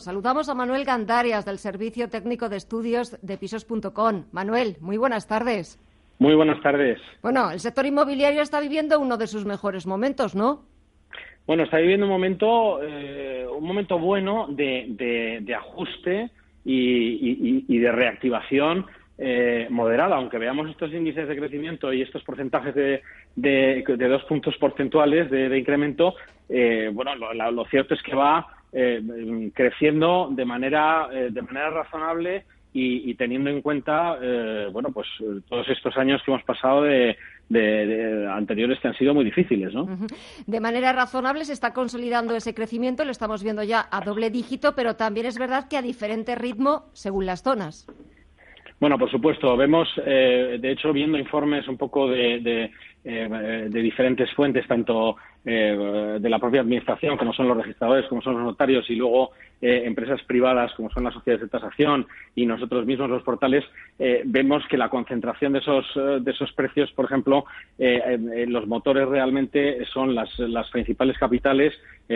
Saludamos a Manuel Gandarias del Servicio Técnico de Estudios de Pisos.com. Manuel, muy buenas tardes. Muy buenas tardes. Bueno, el sector inmobiliario está viviendo uno de sus mejores momentos, ¿no? Bueno, está viviendo un momento, eh, un momento bueno de, ajuste y, de reactivación eh, moderada, aunque veamos estos índices de crecimiento y estos porcentajes de, dos puntos porcentuales de, incremento, eh, bueno, lo, cierto es que va eh, creciendo de manera, eh, de manera razonable y, teniendo en cuenta, eh, bueno, pues todos estos años que hemos pasado de, anteriores que han sido muy difíciles, ¿no? De manera razonable se está consolidando ese crecimiento, lo estamos viendo ya a doble dígito, pero también es verdad que a diferente ritmo según las zonas. Bueno, por supuesto, vemos, de hecho, viendo informes un poco de, de diferentes fuentes, tanto eh, de la propia administración, como son los registradores, como son los notarios, y luego eh, empresas privadas, como son las sociedades de tasación, y nosotros mismos los portales, eh, vemos que la concentración de esos, de esos precios, por ejemplo, los motores realmente son las, las principales capitales,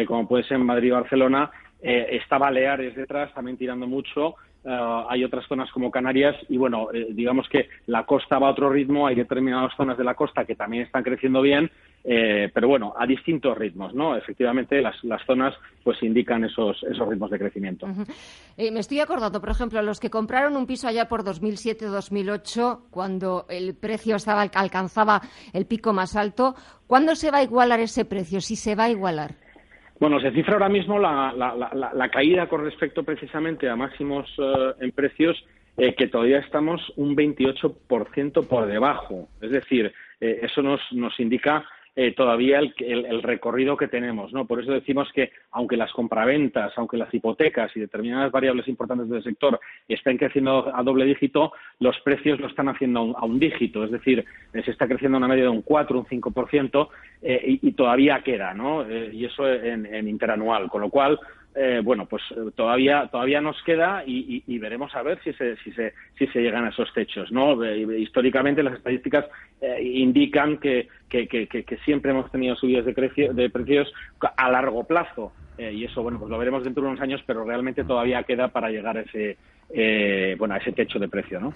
como puede ser Madrid y Barcelona, está Baleares detrás, también tirando mucho, hay otras zonas como Canarias y bueno, digamos que la costa va a otro ritmo, hay determinadas zonas de la costa que también están creciendo bien eh, pero bueno, a distintos ritmos, ¿no? Efectivamente, las, las zonas pues indican esos, esos ritmos de crecimiento. Eh, me estoy acordando, por ejemplo, los que compraron un piso allá por 2007-2008, cuando el precio estaba, alcanzaba el pico más alto, ¿cuándo se va a igualar ese precio? Si se va a igualar. Bueno, se cifra ahora mismo la, la, la, caída con respecto precisamente a máximos eh, en precios que todavía estamos un 28% por debajo. Es decir, eso nos, nos indica eh, todavía el, recorrido que tenemos, ¿no? Por eso decimos que aunque las compraventas, aunque las hipotecas y determinadas variables importantes del sector estén creciendo a doble dígito, los precios lo están haciendo a un, dígito, es decir, eh, se está creciendo a una media de un 4, un 5%, eh, y, todavía queda, ¿no? Eh, y eso en interanual, con lo cual eh, bueno, pues eh, todavía todavía nos queda y, veremos a ver si se, si se, si se llegan a esos techos, ¿no? Eh, históricamente las estadísticas indican que, que, siempre hemos tenido subidas de, precios a largo plazo y eso, bueno, pues lo veremos dentro de unos años, pero realmente todavía queda para llegar a ese, bueno, a ese techo de precio, ¿no?